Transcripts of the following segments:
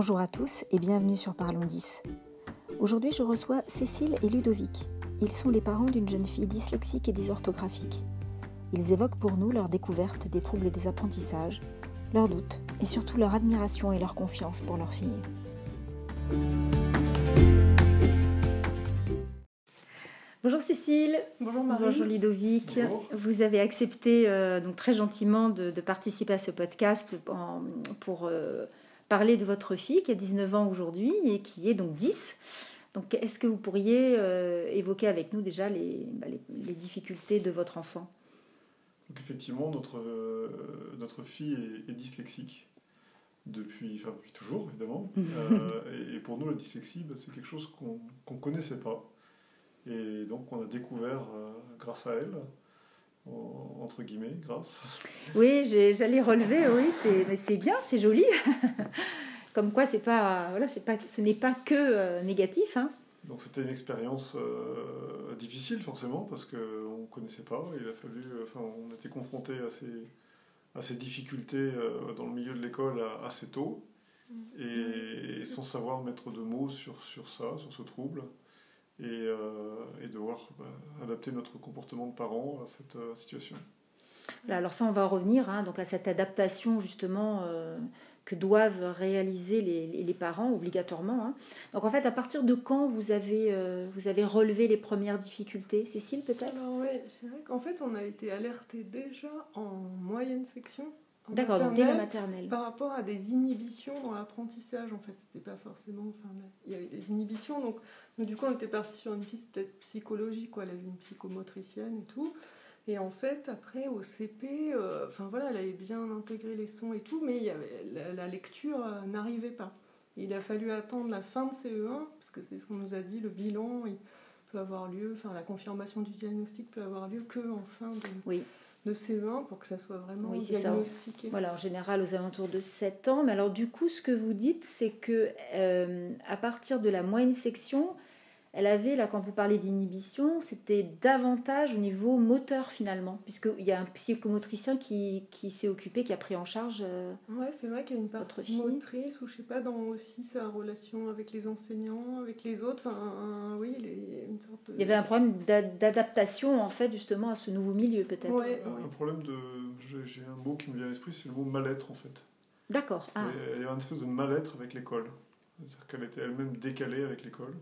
Bonjour à tous et bienvenue sur Parlons 10. Aujourd'hui, je reçois Cécile et Ludovic. Ils sont les parents d'une jeune fille dyslexique et dysorthographique. Ils évoquent pour nous leur découverte des troubles des apprentissages, leurs doutes et surtout leur admiration et leur confiance pour leur fille. Bonjour Cécile. Bonjour Marie. Bonjour Ludovic. Vous avez accepté euh, donc très gentiment de, participer à ce podcast pour euh, parler de votre fille qui a 19 ans aujourd'hui et qui est donc 10. Donc est-ce que vous pourriez euh, évoquer avec nous déjà les, bah, les, difficultés de votre enfant? Donc effectivement, notre, notre fille est, dyslexique depuis, enfin, depuis toujours évidemment. et, pour nous, la dyslexie, bah, c'est quelque chose qu'on ne connaissait pas. Et donc on a découvert euh, grâce à elle, entre guillemets, grâce. Oui, j'allais relever, oui, mais c'est bien, c'est joli. Comme quoi, c'est pas, voilà, c'est pas, ce n'est pas que euh, négatif. Hein. Donc c'était une expérience euh, difficile forcément parce qu'on ne connaissait pas. Il a fallu, enfin, on était confronté à ces, à ces difficultés dans le milieu de l'école assez tôt mm. et, sans savoir mettre de mots sur, sur ça, sur ce trouble et, euh, et devoir bah, adapter notre comportement de parents à cette euh, situation. Alors ça, on va revenir hein, donc à cette adaptation justement euh, que doivent réaliser les, les parents obligatoirement. Hein. Donc en fait, à partir de quand vous avez, vous avez relevé les premières difficultés? Cécile, peut-être? Oui, c'est vrai qu'en fait, on a été alerté déjà en moyenne section D'accord, dès la maternelle. Par rapport à des inhibitions dans l'apprentissage, en fait, c'était pas forcément. Enfin, il y avait des inhibitions, donc, du coup, on était parti sur une piste peut-être psychologique, quoi. Elle avait une psychomotricienne et tout. Et en fait, après, au CP, euh, enfin voilà, elle avait bien intégré les sons et tout, mais il y avait, la, lecture euh, n'arrivait pas. il a fallu attendre la fin de CE1, parce que c'est ce qu'on nous a dit, le bilan il peut avoir lieu, enfin la confirmation du diagnostic peut avoir lieu que en fin de. Oui de CE1 pour que ça soit vraiment diagnostiqué. Voilà, en général aux alentours de 7 ans. Mais alors du coup, ce que vous dites, c'est que euh, à partir de la moyenne section, elle avait, là, quand vous parlez d'inhibition, c'était davantage au niveau moteur finalement, puisqu'il y a un psychomotricien qui, qui s'est occupé, qui a pris en charge. Euh, ouais, c'est vrai qu'il y a une partie motrice, ou je sais pas, dans aussi sa relation avec les enseignants, avec les autres. Enfin, oui, il y a une sorte. Il y avait un problème d'adaptation, en fait, justement, à ce nouveau milieu, peut-être. Ouais, Un problème de. J'ai un mot qui me vient à l'esprit, c'est le mot mal-être, en fait. D'accord. Ah. Il y a une espèce de mal-être avec l'école. C'est-à-dire qu'elle était elle-même décalée avec l'école.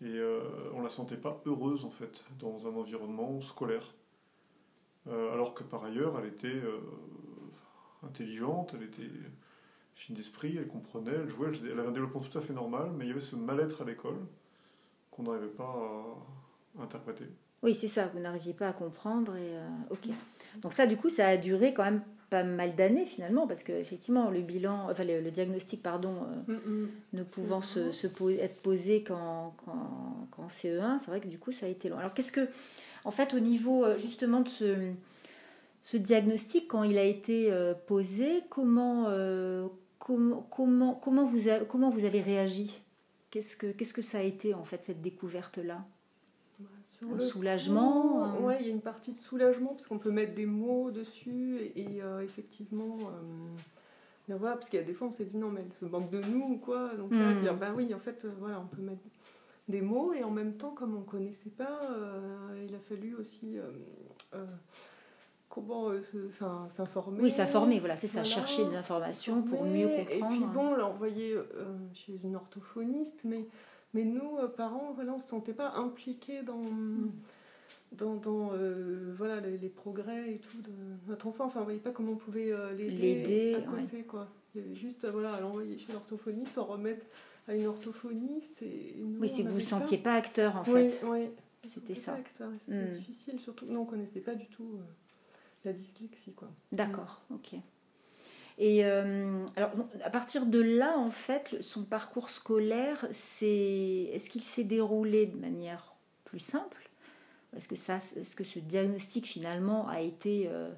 Et euh, on la sentait pas heureuse en fait dans un environnement scolaire. Euh, alors que par ailleurs, elle était euh, intelligente, elle était fine d'esprit, elle comprenait, elle jouait, elle avait un développement tout à fait normal, mais il y avait ce mal-être à l'école qu'on n'arrivait pas à, interpréter. Oui, c'est ça, vous n'arriviez pas à comprendre. Et, ok. Donc ça, du coup, ça a duré quand même pas mal d'années finalement, parce que effectivement le bilan, enfin le, diagnostic pardon, euh, mm, mm. ne pouvant se, se être posé qu'en CE1, c'est vrai que du coup ça a été long. Alors qu'est-ce que, en fait, au niveau euh, justement de ce, ce diagnostic, quand il a été euh, posé, comment, comment, comment, comment, vous comment vous avez réagi? Qu'est-ce que Qu'est-ce que ça a été en fait cette découverte là un soulagement Oui, il y a une partie de soulagement parce qu'on peut mettre des mots dessus et, euh, effectivement. Euh, voilà, parce qu'il y a des fois on s'est dit non mais elle se manque de nous ou quoi. Donc là, hmm. dire bah oui, en fait, euh, voilà, on peut mettre des mots et en même temps, comme on ne connaissait pas, il a fallu aussi comment s'informer. Oui, s'informer, voilà, c'est ça, chercher des informations pour mieux comprendre. Et puis bon, l'a envoyé chez une orthophoniste, mais mais nous, euh, parents, voilà, on ne se sentait pas impliqués dans, dans, dans euh, voilà, les, progrès et tout de notre enfant. Enfin, on ne voyait pas comment on pouvait euh, l'aider à côté. Quoi. Il y avait juste voilà, à l'envoyer chez l'orthophoniste, s'en remettre à une orthophoniste. Et, oui, c'est que vous ne sentiez pas acteur en fait. Oui, C'était ça. C'était hmm. difficile, surtout nous, on ne connaissait pas du tout la dyslexie. D'accord, ok. Et euh, alors, à partir de là, en fait, son parcours scolaire, c'est est-ce qu'il s'est déroulé de manière plus simple? Est-ce que ça, est-ce que ce diagnostic finalement a été, euh,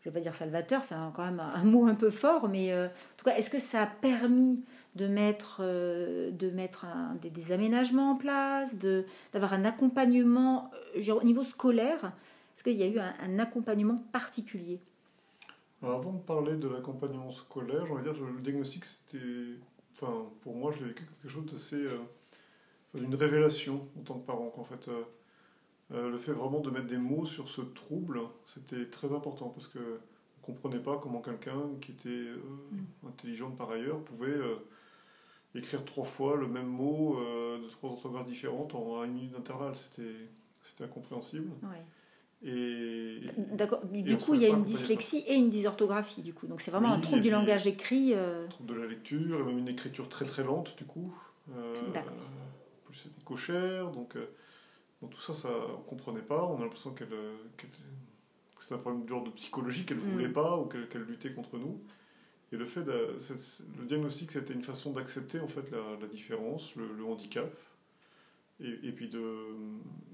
je vais pas dire salvateur, c'est quand même un, mot un peu fort, mais euh, en tout cas, est-ce que ça a permis de mettre, de mettre des, aménagements en place, de, d'avoir un accompagnement au niveau scolaire Est-ce qu'il y a eu un accompagnement particulier? Avant de parler de l'accompagnement scolaire, j'ai envie de dire que le diagnostic, c'était enfin, pour moi, je l'ai vécu quelque chose d'assez. Euh, une révélation en tant que parent. Qu'en fait, euh, euh, le fait vraiment de mettre des mots sur ce trouble, c'était très important parce que ne comprenait pas comment quelqu'un qui était mm. intelligent par ailleurs pouvait écrire trois fois le même mot de trois orthographes différentes en une minute d'intervalle. C'était incompréhensible. Et, D'accord. Du, coup, il y a une dyslexie et une dysorthographie, du coup. Donc, c'est vraiment un trouble du langage écrit. Euh... Un trouble de la lecture, et même une écriture très très lente, du coup. Euh, D'accord. Plus c'est des cochères, donc, euh, donc, tout ça, ça on comprenait pas. On a l'impression qu'elle, euh, que c'était un problème d'ordre psychologique, qu'elle ne voulait mm. pas ou qu'elle, luttait contre nous. Et le fait, de, le diagnostic, c'était une façon d'accepter en fait la, la différence, le, le handicap, et, et, puis de,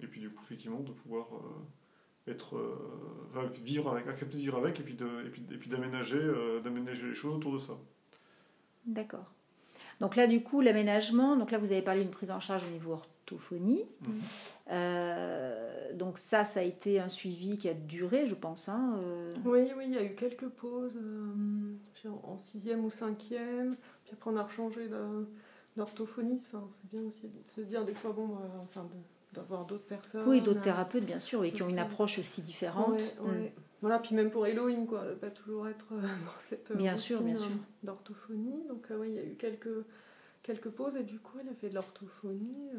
et puis du coup, effectivement, de pouvoir être euh, vivre avec, accepter de vivre avec et puis de, et puis, et puis d'aménager euh, d'aménager les choses autour de ça. D'accord. Donc là, du coup, l'aménagement, donc là, vous avez parlé d'une prise en charge au niveau orthophonie. Mhm. Euh, donc ça, ça a été un suivi qui a duré, je pense. Hein, oui, oui, il y a eu quelques pauses en sixième ou cinquième. Puis après, on a rechangé d'orthophonie. Enfin, c'est bien aussi de se dire des fois, bon, enfin, de, d'avoir d'autres personnes. Oui, d'autres thérapeutes, bien sûr, et qui ont une approche aussi différente. Mm. Voilà, puis même pour Elohim, quoi, pas toujours être euh, dans cette euh, bien sûr, bien sûr. d'orthophonie. Donc euh, oui, il y a eu quelques, quelques pauses, et du coup, elle a fait de l'orthophonie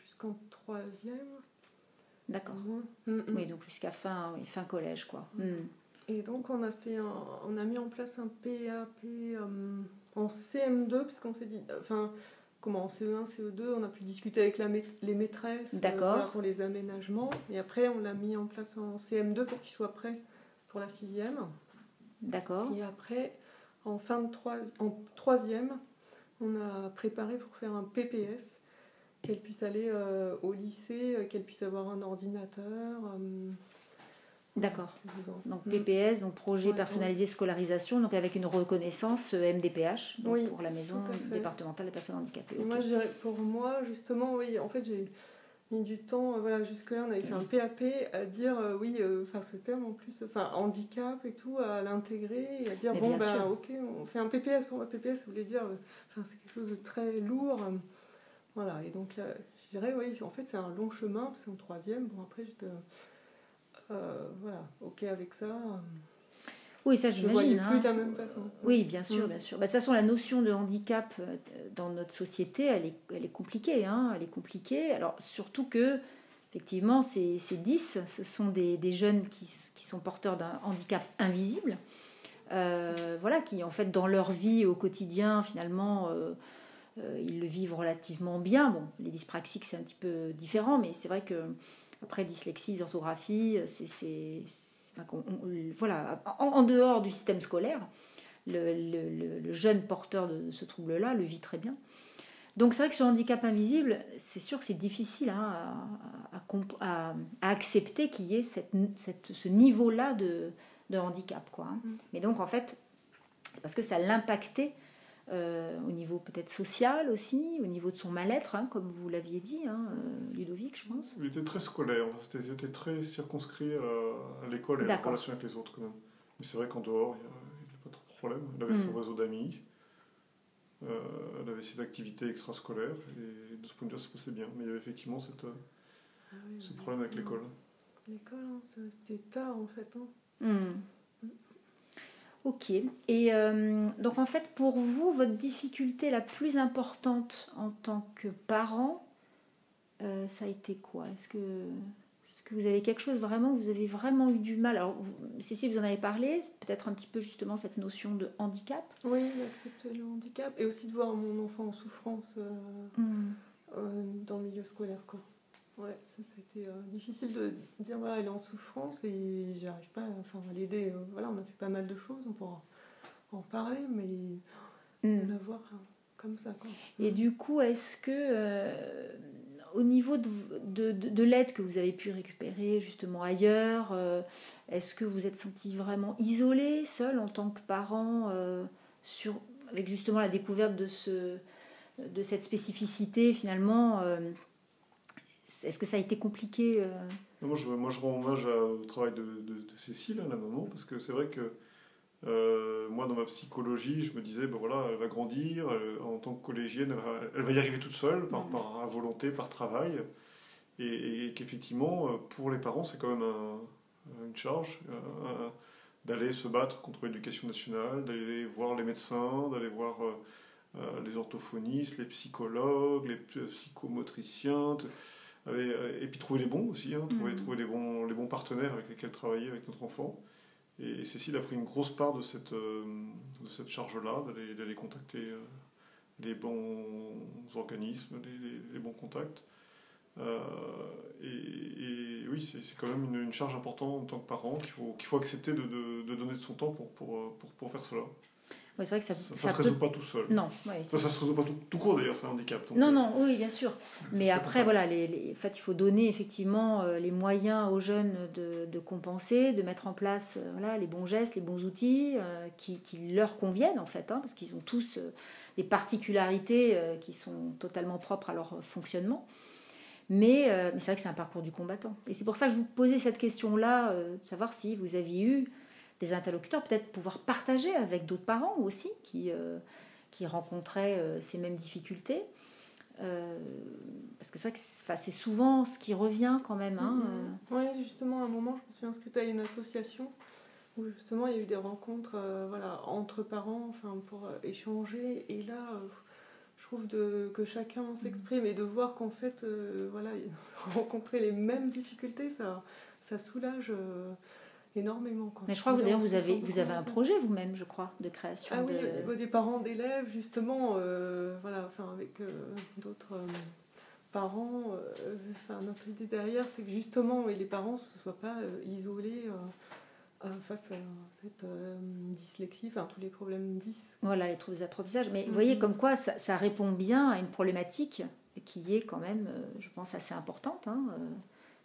jusqu'en troisième. D'accord. Mm, mm. Oui, donc jusqu'à fin, fin collège, quoi. Et donc on a, fait on a mis en place un PAP en CM2, parce qu'on s'est dit... Enfin, en CE1, CE2, on a pu discuter avec la les maîtresses euh, pour les aménagements. Et après, on l'a mis en place en CM2 pour qu'il soit prêt pour la sixième. D'accord. Et après, en fin de trois, en troisième, on a préparé pour faire un PPS, qu'elle puisse aller euh, au lycée, euh, qu'elle puisse avoir un ordinateur. D'accord. Donc PPS, donc projet personnalisé scolarisation, donc avec une reconnaissance MDPH pour la maison départementale des personnes handicapées. Moi, pour moi, justement, oui, en fait, j'ai mis du temps. Euh, voilà, jusque-là, on avait fait un PAP à dire euh, oui, euh, enfin ce terme en plus, enfin handicap et tout, à l'intégrer et à dire bon ben ok, on fait un PPS. Pour moi, PPS, ça voulait dire, enfin c'est quelque chose de très lourd. voilà, et donc je dirais oui, en fait c'est un long chemin, c'est en troisième. Bon après j'étais euh, voilà, ok avec ça. Oui, ça j'imagine. plus hein. de la même façon. Oui, bien sûr, mm. bien sûr. Bah, de toute façon, la notion de handicap euh, dans notre société, elle est, elle est compliquée. Hein elle est compliquée. Alors, surtout que, effectivement, ces, ces 10, ce sont des, des jeunes qui, qui, sont porteurs d'un handicap invisible. Euh, voilà, qui en fait, dans leur vie au quotidien, finalement, ils le vivent relativement bien. Bon, les dyspraxiques, c'est un petit peu différent, mais c'est vrai que après, dyslexie, orthographie, c'est. Voilà, en, dehors du système scolaire, le, jeune porteur de ce trouble-là le vit très bien. Donc c'est vrai que ce handicap invisible, c'est sûr que c'est difficile hein, à, accepter qu'il y ait cette, ce niveau-là de, handicap. Quoi, hein. mm. Mais donc en fait, c'est parce que ça l'impactait euh, au niveau peut-être social aussi, au niveau de son mal-être, hein, comme vous l'aviez dit, hein, euh, Ludovic, je pense. Il était très scolaire, il était très circonscrit à, l'école et à la relation avec les autres quand même. Mais c'est vrai qu'en dehors, il n'y avait pas trop de problème. Il avait son hmm. réseau d'amis, euh, elle avait ses activités extrascolaires, et de ce point de vue, ça se passait bien. Mais il y avait effectivement cette, ah ce problème avec l'école. L'école, hein, c'était tard en fait. Hmm. Ok. Et euh, donc en fait, pour vous, votre difficulté la plus importante en tant que parent, euh, ça a été quoi? Est-ce que, est que vous avez quelque chose vraiment, vous avez vraiment eu du mal? Alors, Cécile, vous en avez parlé, peut-être un petit peu justement cette notion de handicap Oui, d'accepter le handicap et aussi de voir mon enfant en souffrance euh, hmm. dans le milieu scolaire. Quoi. Ouais, ça, c'était euh, difficile de dire voilà, elle est en souffrance et j'arrive pas enfin, à l'aider. Euh, voilà, on a fait pas mal de choses, on pourra en parler, mais mm. la voir euh, comme ça. Quoi. Et du coup, est-ce que au niveau de, de, de, l'aide que vous avez pu récupérer justement ailleurs, est-ce que vous êtes senti vraiment isolé, seul en tant que parent, sur, avec justement la découverte de, ce, de cette spécificité finalement est-ce que ça a été compliqué euh moi je, moi, je rends hommage au travail de, de, Cécile, hein, la maman, parce que c'est vrai que Euh, moi, dans ma psychologie, je me disais, ben voilà, elle va grandir, en tant que collégienne, elle va, y arriver toute seule, par, par volonté, par travail. Et, qu'effectivement, euh, pour les parents, c'est quand même une charge euh, d'aller se battre contre l'éducation nationale, d'aller voir les médecins, d'aller voir les orthophonistes, les psychologues, les psychomotriciens, et puis trouver les bons aussi, hein, trouver, trouver les, bons, les bons partenaires avec lesquels travailler avec notre enfant. Et Cécile a pris une grosse part de cette, euh, de cette charge-là, d'aller contacter euh, les bons organismes, les, les, bons contacts. Euh, et, oui, c'est quand même une, charge importante en tant que parent qu'il faut, qu'il faut accepter de, de, de, donner de son temps pour, pour, pour, pour faire cela c'est vrai que ça ça, se résout pas tout seul. Non. ça, ça se résout pas tout, tout court d'ailleurs, c'est un handicap. non, euh, non, oui, bien sûr. Mais après, voilà, les, en fait, il faut donner effectivement euh, les moyens aux jeunes de, de compenser, de mettre en place euh, voilà, les bons gestes, les bons outils qui, qui, leur conviennent en fait, hein, parce qu'ils ont tous des particularités qui sont totalement propres à leur fonctionnement. Mais, mais c'est vrai que c'est un parcours du combattant. Et c'est pour ça que je vous posais cette question-là, de savoir si vous aviez eu des interlocuteurs, peut-être pouvoir partager avec d'autres parents aussi qui, euh, qui rencontraient euh, ces mêmes difficultés. Euh, parce que c'est vrai que c'est souvent ce qui revient quand même. Hein, mm-hmm. Oui, justement, à un moment, je me suis inscrite à une association où justement il y a eu des rencontres voilà, entre parents enfin, pour échanger. Et là, je trouve de, que chacun s'exprime et de voir qu'en fait, voilà, rencontrer les mêmes difficultés, ça, ça soulage énormément. Mais je crois que d'ailleurs vous avez, vous avez un projet vous-même, je crois, de création. Ah oui, des parents d'élèves, justement, euh, voilà, enfin, avec euh, d'autres euh, parents. enfin, notre idée derrière, c'est que justement, les parents ne se soient pas isolés. face à cette dyslexie, enfin tous les problèmes 10. Voilà, les troubles d'apprentissage. Mais vous voyez, mm-hmm. comme quoi ça, ça, répond bien à une problématique qui est quand même, je pense, assez importante. Hein,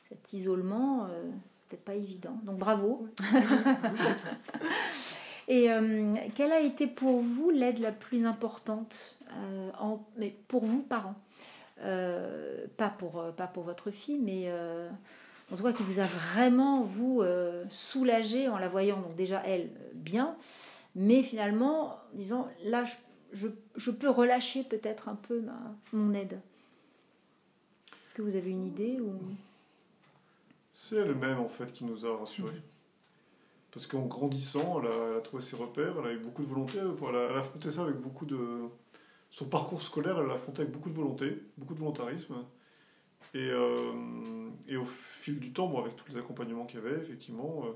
cet isolement peut-être pas évident. Donc bravo. Et euh, quelle a été pour vous l'aide la plus importante, euh, en, mais pour vous, parents euh, pas, pour, pas pour votre fille, mais en tout cas qui vous a vraiment, vous, soulagé en la voyant, donc déjà elle, bien, mais finalement, disant, là, je, je, peux relâcher peut-être un peu ma, mon aide. Est-ce que vous avez une idée ou... C'est elle-même en fait qui nous a rassurés. Parce qu'en grandissant, elle a, trouvé ses repères, elle a eu beaucoup de volonté, elle a, affronté ça avec beaucoup de... Son parcours scolaire, elle l'a affronté avec beaucoup de volonté, beaucoup de volontarisme. Et, euh, et au fil du temps, avec tous les accompagnements qu'il y avait, effectivement, euh,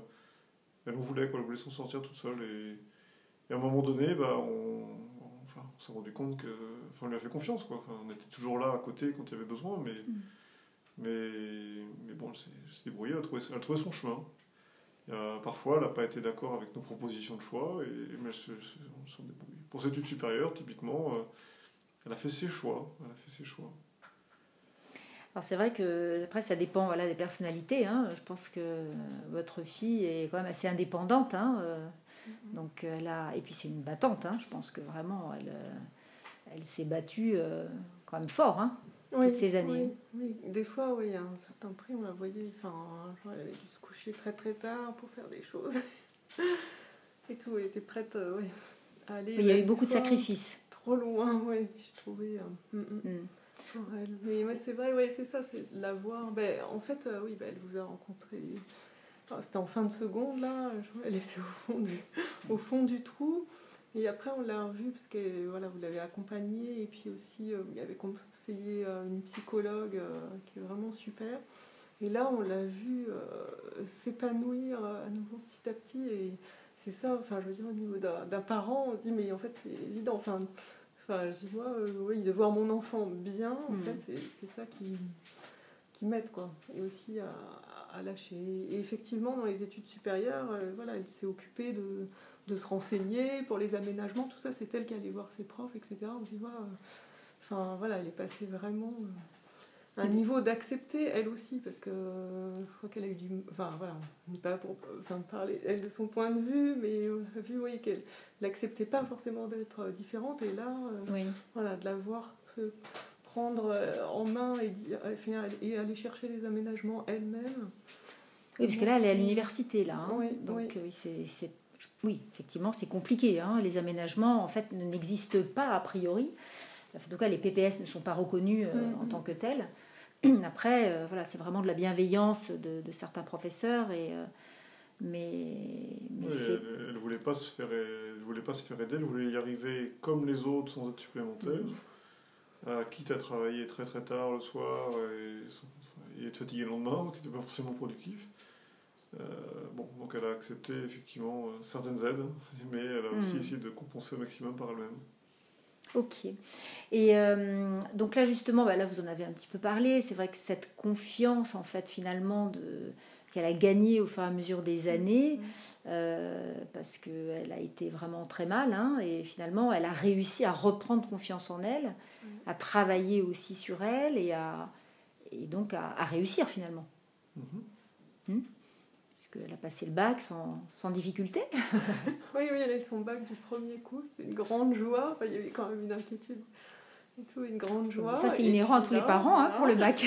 elle en voulait, quoi, elle voulait s'en sortir toute seule. Et, à un moment donné, bah, on, enfin, on s'est rendu compte que, enfin, on lui a fait confiance. Quoi. Enfin, on était toujours là à côté quand il y avait besoin, mais... Mm. Mais, mais bon, elle s'est débrouillée, elle a, trouvé, elle a trouvé son chemin. parfois, elle n'a pas été d'accord avec nos propositions de choix, et, mais elle s'en débrouille. Pour cette étude supérieure, typiquement, euh, elle a fait ses choix. Elle a fait ses choix. Alors c'est vrai que après ça dépend voilà, des personnalités. Hein. Je pense que votre fille est quand même assez indépendante. Hein. Euh. Mm-hmm. Donc elle a et puis c'est une battante. Hein. Je pense que vraiment elle, euh, elle s'est battue quand même fort. Oui, toutes ces années. Oui, Des fois, oui, à un certain prix, on la voyait, enfin, elle avait dû se coucher très très tard pour faire des choses. et tout, elle était prête euh, à aller. il y a eu beaucoup de sacrifices. Trop loin, oui, j'ai trouvé. Euh, mm, mm, mm. Pour elle. Mais ouais, c'est vrai, ouais, c'est ça, c'est la voir. Ben, en fait, euh, oui, ben, elle vous a rencontré. C'était en fin de seconde, là. Elle était au fond du, au fond du trou. Et après, on l'a revu parce que voilà, vous l'avez accompagné et puis aussi, euh, il avait conseillé euh, une psychologue euh, qui est vraiment super. Et là, on l'a vu s'épanouir à nouveau petit à petit. Et c'est ça, enfin, je veux dire, au niveau d'un parent, on se dit, mais en fait, c'est évident. Enfin, enfin je vois, oui, de voir mon enfant bien, en hmm. fait, c'est ça qui, qui m'aide, quoi. Et aussi à, à, lâcher. Et effectivement, dans les études supérieures, voilà, elle s'est occupée de de se renseigner pour les aménagements, tout ça, c'est elle qui allait voir ses profs, etc. On se dit, enfin voilà, elle est passée vraiment à un niveau d'accepter, elle aussi, parce que je crois qu'elle a eu du. Enfin voilà, on n'est pas pour enfin, parler elle de son point de vue, mais on a vu oui, qu'elle n'acceptait pas forcément d'être différente, et là, euh, voilà, de la voir se prendre euh, en main et, dire, et aller chercher les aménagements elle-même. Oui, parce que là, elle est à l'université, là. Hein. donc, oui. c'est oui, effectivement, c'est compliqué. Hein. Les aménagements, en fait, n'existent pas a priori. En tout cas, les PPS ne sont pas reconnus mm, en mm. tant que tels. Après, voilà, c'est vraiment de la bienveillance de, certains professeurs et mais, elle, ne voulait pas se faire, elle voulait pas se faire aider, elle voulait y arriver comme les autres sans aide supplémentaire, mm. quitte à travailler très très tard le soir et, et être fatigué le lendemain, ce n'était pas forcément productif. Euh, bon, donc elle a accepté effectivement euh, certaines aides, mais elle a aussi mm. essayé de compenser au maximum par elle-même. Ok. Et euh, donc là justement, bah là vous en avez un petit peu parlé. C'est vrai que cette confiance en fait finalement de qu'elle a gagné au fur et à mesure des années, euh, parce qu'elle a été vraiment très mal, hein, et finalement elle a réussi à reprendre confiance en elle, à travailler aussi sur elle, et, à, et donc à, réussir finalement. Mm-hmm. Hmm Puisqu'elle a passé le bac sans, sans difficulté. oui, oui, elle a eu son bac du premier coup, c'est une grande joie, enfin, il y avait quand même une inquiétude et tout, une grande joie. Ça, c'est inhérent à tous les parents hein, pour le bac.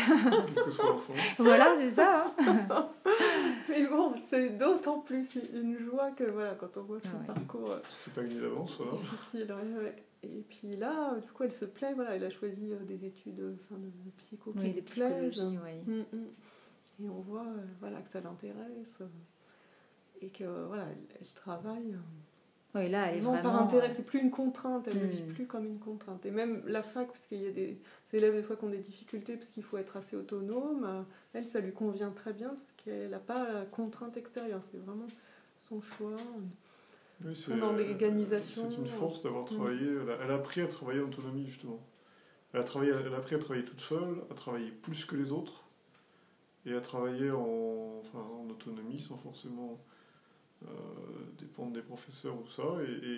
voilà, c'est ça. Hein. Mais bon, c'est d'autant plus une joie que voilà, quand on voit son parcours. Euh, C'était pas gagné d'avance, Difficile, ouais, Et puis là, du coup, elle se plaît, voilà, elle a choisi euh, des études enfin, de psycho qui oui, de psychologie, oui. Mm, mm. Et on voit euh, voilà, que ça l'intéresse et que voilà, elle travaille. Oui, là, elle est non, par intérêt, c'est plus une contrainte, elle ne vit hmm. plus comme une contrainte. Et même la fac, parce qu'il y a des élèves des fois qui ont des difficultés parce qu'il faut être assez autonome, euh, elle, ça lui convient très bien parce qu'elle n'a pas la contrainte extérieure, c'est vraiment son choix. Oui, c'est une force d'avoir hmm. travaillé, elle a, appris à travailler en autonomie justement. Elle a, travaillé, elle a appris à travailler toute seule, à travailler plus que les autres, et à travailler en, en autonomie sans forcément euh, dépendre des professeurs ou ça.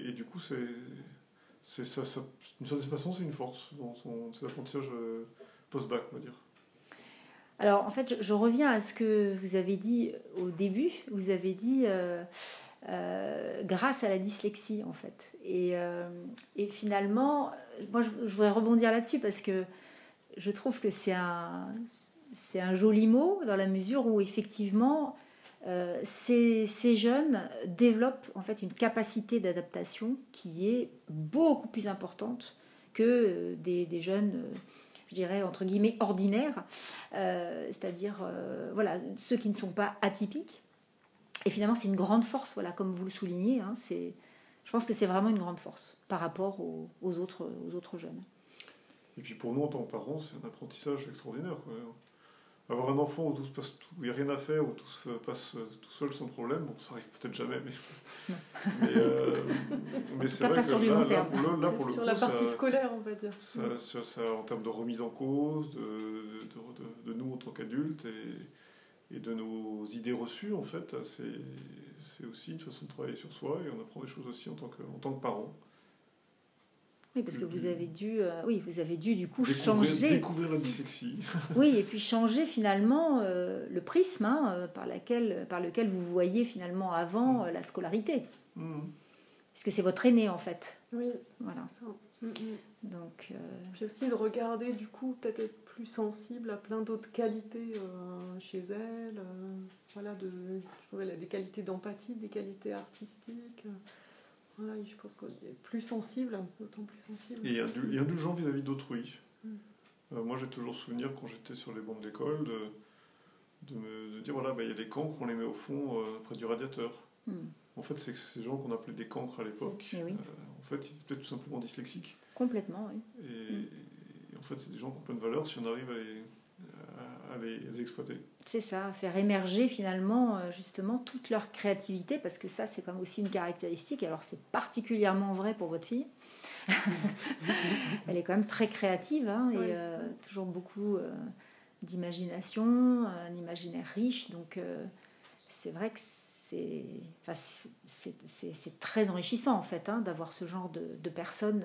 Et, du coup, c'est, c'est ça, ça, d'une certaine façon, c'est une force dans son, ses apprentissages euh, post-bac, on va dire. Alors, en fait, je, reviens à ce que vous avez dit au début. Vous avez dit euh, grâce à la dyslexie, en fait. Et, et finalement, moi, je, voudrais rebondir là-dessus parce que je trouve que c'est un, c'est un joli mot dans la mesure où, effectivement, euh, ces, jeunes développent en fait une capacité d'adaptation qui est beaucoup plus importante que euh, des, jeunes, euh, je dirais entre guillemets ordinaires, c'est-à-dire voilà ceux qui ne sont pas atypiques. Et finalement, c'est une grande force, voilà, comme vous le soulignez. Hein, c'est, je pense que c'est vraiment une grande force par rapport aux, autres, aux autres jeunes. Et puis pour nous, en tant que parents, c'est un apprentissage extraordinaire. Quoi avoir un enfant où tout se passe, il n'y a rien à faire, où tout se passe tout seul sans problème, bon, ça arrive peut-être jamais, mais, mais, euh, mais c'est vrai que là, là, pour le, là, pour le sur la partie scolaire, on va dire. Ça, ça, en termes de remise en cause, de, de, de, nous en tant qu'adultes et, et, de nos idées reçues, en fait, c'est aussi une façon de travailler sur soi et on apprend des choses aussi en tant que, en tant que parent. Oui, parce que vous avez dû, euh, oui, vous avez dû du coup changer. Découvrir la dyslexie. oui, et puis changer finalement euh, le prisme hein, euh, par, laquelle, par lequel vous voyez finalement avant mm. la scolarité. Mm. Parce que c'est votre aîné en fait. Oui, voilà. Ça. Mm, Donc. Puis aussi de regarder du coup peut-être être plus sensible à plein d'autres qualités chez elle. voilà, de, je trouvais des qualités d'empathie, des qualités artistiques je pense qu'on est plus sensible, autant plus sensible. Et indulgent vis-à-vis d'autrui. Mm. Euh, moi, j'ai toujours souvenir, quand j'étais sur les bancs d'école, de, de, me, dire voilà, bah, il y a des cancres, on les met au fond euh, près du radiateur. Mm. En fait, c'est ces gens qu'on appelait des cancres à l'époque. Euh, en fait, ils étaient tout simplement dyslexiques. Complètement, oui. Et, mm. et en fait, c'est des gens qui ont plein de valeur si on arrive à les, à les, exploiter. C'est ça, faire émerger finalement euh, justement toute leur créativité, parce que ça c'est comme aussi une caractéristique, alors c'est particulièrement vrai pour votre fille. Elle est quand même très créative hein, et euh, toujours beaucoup euh, d'imagination, un imaginaire riche, donc c'est vrai que c'est enfin, très enrichissant en fait hein, d'avoir ce genre de, de personnes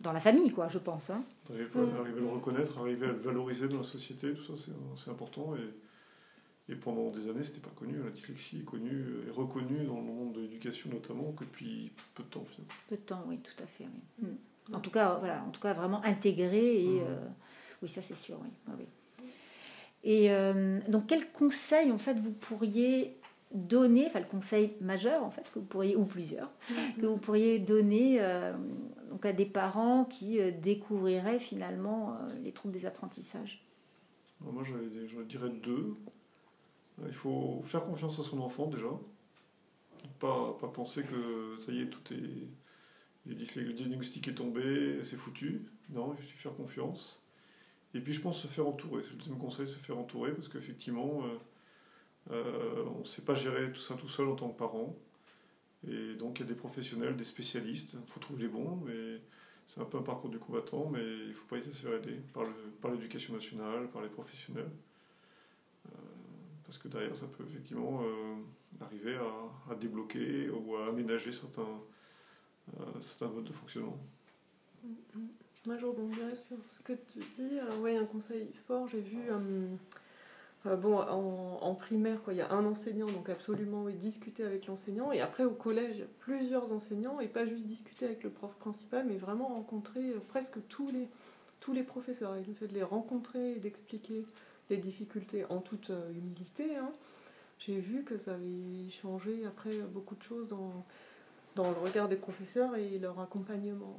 dans la famille, quoi, je pense. Hein. Arriver, à le reconnaître, arriver à le valoriser dans la société, tout ça, c'est important. Et, et, pendant des années, c'était pas connu. La dyslexie est connue et reconnue dans le monde de l'éducation notamment que depuis peu de temps. Finalement. Peu de temps, oui, tout à fait. Oui. Hmm. En tout cas, voilà, en tout cas, vraiment intégré et hmm. euh, oui, ça c'est sûr, oui. oui. Et euh, donc, quel conseil en fait vous pourriez donner, enfin le conseil majeur en fait, que vous pourriez, ou plusieurs, que vous pourriez donner donc à des parents qui découvriraient finalement les troubles des apprentissages Moi, je dirais deux. Il faut faire confiance à son enfant déjà. Pas, pas penser que ça y est, tout est. Le diagnostic est tombé, c'est foutu. Non, il faut faire confiance. Et puis je pense se faire entourer. C'est le deuxième conseil, se faire entourer, parce qu'effectivement, euh, euh, on ne sait pas gérer tout ça tout seul en tant que parent. Et donc il y a des professionnels, des spécialistes. Il faut trouver les bons, mais c'est un peu un parcours du combattant, mais il ne faut pas essayer de se faire aider par l'éducation par nationale, par les professionnels. Euh, parce que derrière, ça peut effectivement arriver à, à, débloquer ou à aménager certains, certains modes de fonctionnement. Mm-hmm. Moi, je rebondirais sur ce que tu dis. Euh, oui, un conseil fort, j'ai vu. Euh, euh, bon, en, primaire, quoi, il y a un enseignant, donc absolument oui, discuter avec l'enseignant. Et après, au collège, plusieurs enseignants, et pas juste discuter avec le prof principal, mais vraiment rencontrer presque tous les, tous les professeurs. Et le fait de les rencontrer et d'expliquer les difficultés en toute humilité, hein, j'ai vu que ça avait changé après beaucoup de choses dans, dans le regard des professeurs et leur accompagnement.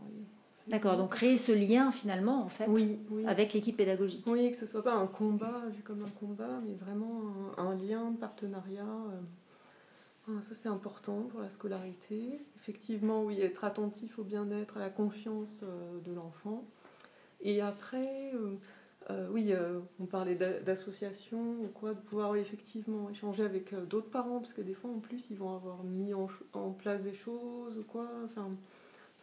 D'accord, donc créer ce lien finalement en fait oui, avec l'équipe pédagogique. Oui, que ce soit pas un combat vu comme un combat, mais vraiment un, lien de partenariat. Euh, ça c'est important pour la scolarité. Effectivement, oui, être attentif au bien-être, à la confiance euh, de l'enfant. Et après, euh, oui, on parlait d'association ou quoi, de pouvoir effectivement échanger avec d'autres parents, parce que des fois en plus ils vont avoir mis en, en place des choses ou quoi. Enfin,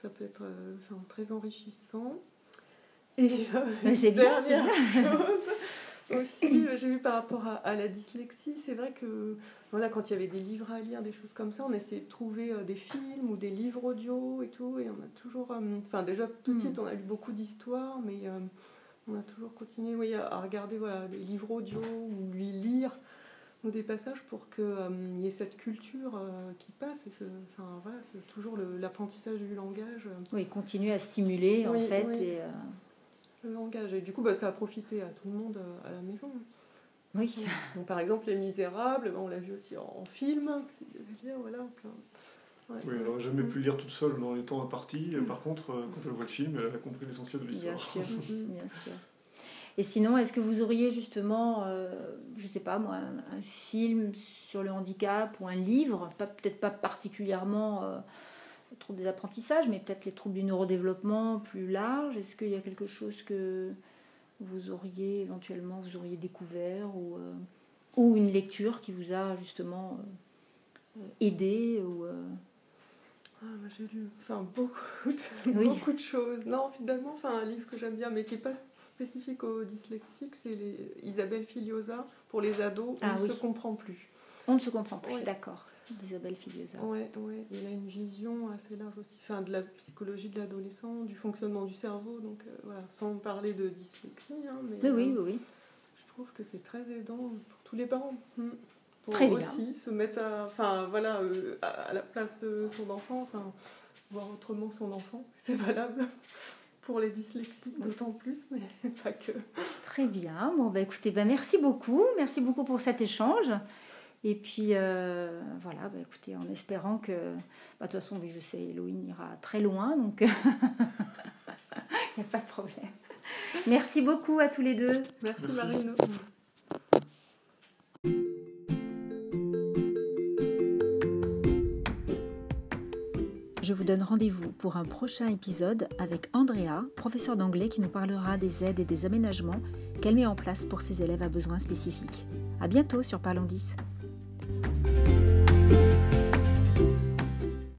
ça peut être euh, enfin, très enrichissant. Et euh, c'est bien, dernière chose aussi, euh, j'ai vu par rapport à, la dyslexie, c'est vrai que voilà, quand il y avait des livres à lire, des choses comme ça, on essayait de trouver des films ou des livres audio et tout, et on a toujours, enfin déjà petite, hmm. on a lu beaucoup d'histoires, mais on a toujours continué oui, à, regarder voilà, les livres audio ou lui lire des passages pour qu'il euh, y ait cette culture euh, qui passe. Et enfin, voilà, c'est toujours l'apprentissage du langage. Euh. Oui, continuer à stimuler en fait. Et, Le langage. Et du coup, bah, ça a profité à tout le monde à la maison. Oui. Donc, par exemple, Les Misérables, on l'a vu aussi en, film. Voilà, oui, elle n'aurait jamais pu lire toute seule dans les temps impartis. Par contre, quand elle voit le film, elle a compris l'essentiel de l'histoire. Bien sûr, bien sûr. Et sinon, est-ce que vous auriez justement, euh, je ne sais pas moi, un, film sur le handicap ou un livre, peut-être pas particulièrement euh, troubles des apprentissages, mais peut-être les troubles du neurodéveloppement plus large Est-ce qu'il y a quelque chose que vous auriez éventuellement vous auriez découvert ou, euh, ou une lecture qui vous a justement aidé ou, ah, j'ai lu enfin, beaucoup, de, beaucoup de choses. Non, finalement, enfin, un livre que j'aime bien, mais qui n'est pas spécifique aux dyslexiques, c'est Isabelle Filiosa pour les ados. Ah on ne se comprend plus. On ne se comprend plus, d'accord. Isabelle Filiosa. Oui, ouais. il a une vision assez large aussi, enfin, de la psychologie de l'adolescent, du fonctionnement du cerveau, donc euh, voilà, sans parler de dyslexie. Hein, mais, oui, oui, oui, Je trouve que c'est très aidant pour tous les parents. Hmm. Pour très aussi se mettre à, enfin, voilà, euh, à, la place de son enfant, enfin, voir autrement son enfant, c'est valable pour les dyslexiques d'autant plus, mais pas que. Très bien. Bon, bah, écoutez, bah, merci beaucoup. Merci beaucoup pour cet échange. Et puis, euh, voilà, bah, écoutez, en espérant que. Bah, de toute façon, je sais, Elohim ira très loin, donc il n'y a pas de problème. Merci beaucoup à tous les deux. Merci, merci. Marino. Je vous donne rendez-vous pour un prochain épisode avec Andrea, professeure d'anglais qui nous parlera des aides et des aménagements qu'elle met en place pour ses élèves à besoins spécifiques. À bientôt sur Parlons 10.